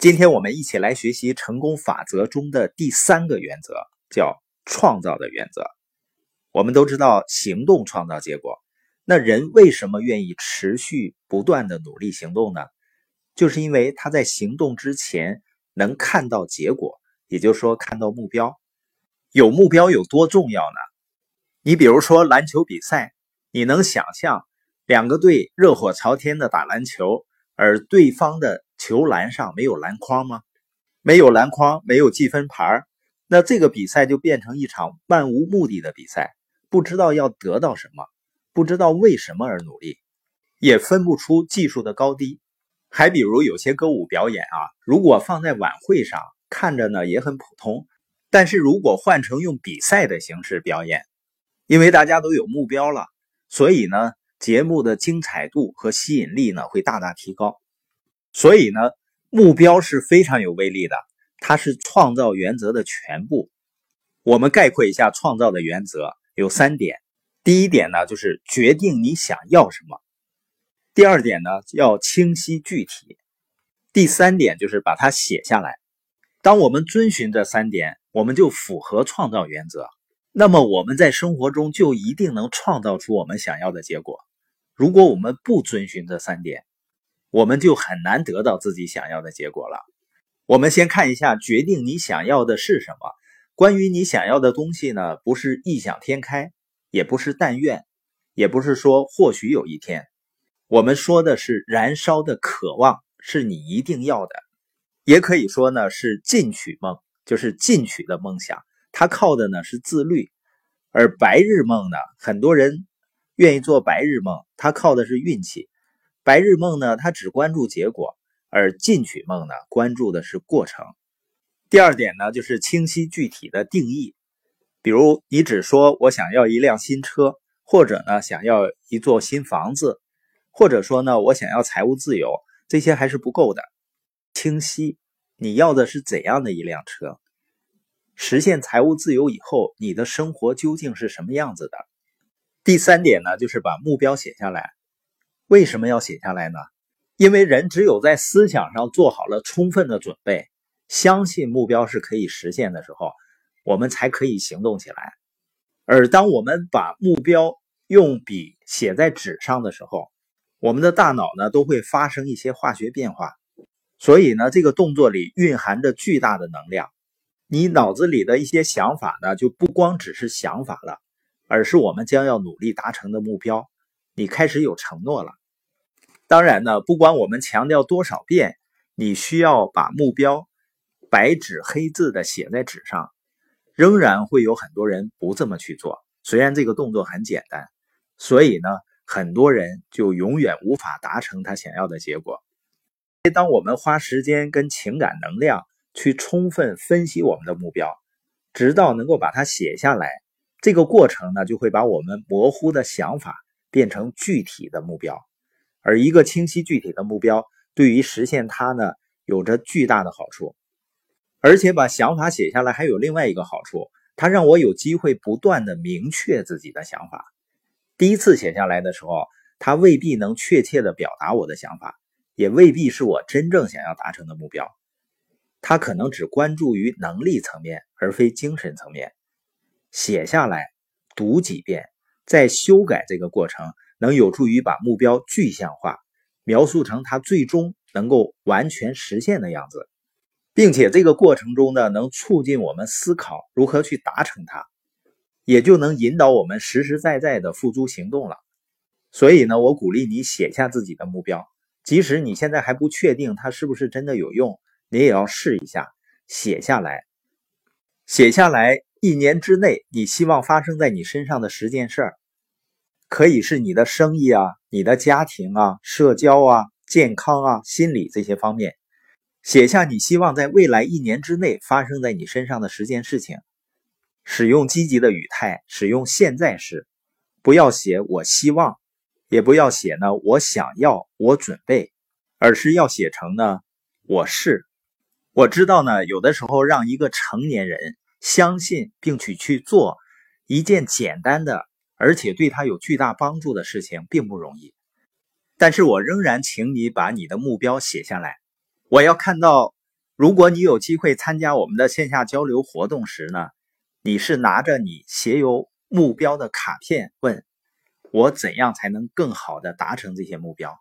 今天我们一起来学习成功法则中的第三个原则，叫创造的原则。我们都知道，行动创造结果。那人为什么愿意持续不断的努力行动呢？就是因为他在行动之前能看到结果，也就是说看到目标。有目标有多重要呢？你比如说篮球比赛，你能想象两个队热火朝天的打篮球，而对方的球篮上没有篮筐吗？没有篮筐，没有积分牌，那这个比赛就变成一场漫无目的的比赛，不知道要得到什么，不知道为什么而努力，也分不出技术的高低。还比如有些歌舞表演啊，如果放在晚会上，看着呢也很普通，但是如果换成用比赛的形式表演，因为大家都有目标了，所以呢节目的精彩度和吸引力呢会大大提高。所以呢，目标是非常有威力的，它是创造原则的全部。我们概括一下创造的原则有三点：第一点呢，就是决定你想要什么；第二点呢，要清晰具体；第三点就是把它写下来。当我们遵循这三点，我们就符合创造原则，那么我们在生活中就一定能创造出我们想要的结果。如果我们不遵循这三点，我们就很难得到自己想要的结果了。我们先看一下，决定你想要的是什么。关于你想要的东西呢，不是异想天开，也不是但愿，也不是说或许有一天。我们说的是燃烧的渴望，是你一定要的。也可以说呢，是进取梦，就是进取的梦想。它靠的呢是自律，而白日梦呢，很多人愿意做白日梦，它靠的是运气。白日梦呢，它只关注结果，而进取梦呢，关注的是过程。第二点呢，就是清晰具体的定义。比如，你只说我想要一辆新车，或者呢，想要一座新房子，或者说呢，我想要财务自由，这些还是不够的。清晰，你要的是怎样的一辆车？实现财务自由以后，你的生活究竟是什么样子的？第三点呢，就是把目标写下来。为什么要写下来呢？因为人只有在思想上做好了充分的准备，相信目标是可以实现的时候，我们才可以行动起来。而当我们把目标用笔写在纸上的时候，我们的大脑呢都会发生一些化学变化，所以呢，这个动作里蕴含着巨大的能量。你脑子里的一些想法呢，就不光只是想法了，而是我们将要努力达成的目标。你开始有承诺了。当然呢，不管我们强调多少遍，你需要把目标白纸黑字的写在纸上，仍然会有很多人不这么去做。虽然这个动作很简单，所以呢，很多人就永远无法达成他想要的结果。当我们花时间跟情感能量去充分分析我们的目标，直到能够把它写下来，这个过程呢，就会把我们模糊的想法变成具体的目标。而一个清晰具体的目标，对于实现它呢，有着巨大的好处。而且把想法写下来，还有另外一个好处，它让我有机会不断的明确自己的想法。第一次写下来的时候，它未必能确切的表达我的想法，也未必是我真正想要达成的目标。它可能只关注于能力层面，而非精神层面。写下来，读几遍，再修改这个过程。能有助于把目标具象化，描述成它最终能够完全实现的样子，并且这个过程中呢，能促进我们思考如何去达成它，也就能引导我们实实在在的付诸行动了。所以呢，我鼓励你写下自己的目标，即使你现在还不确定它是不是真的有用，你也要试一下，写下来，写下来一年之内你希望发生在你身上的十件事儿。可以是你的生意啊，你的家庭啊，社交啊，健康啊，心理这些方面，写下你希望在未来一年之内发生在你身上的十件事情。使用积极的语态，使用现在时，不要写我希望，也不要写呢我想要，我准备，而是要写成呢我是。我知道呢，有的时候让一个成年人相信并且去做一件简单的。而且对他有巨大帮助的事情并不容易，但是我仍然请你把你的目标写下来。我要看到如果你有机会参加我们的线下交流活动时呢，你是拿着你写有目标的卡片，问我怎样才能更好的达成这些目标？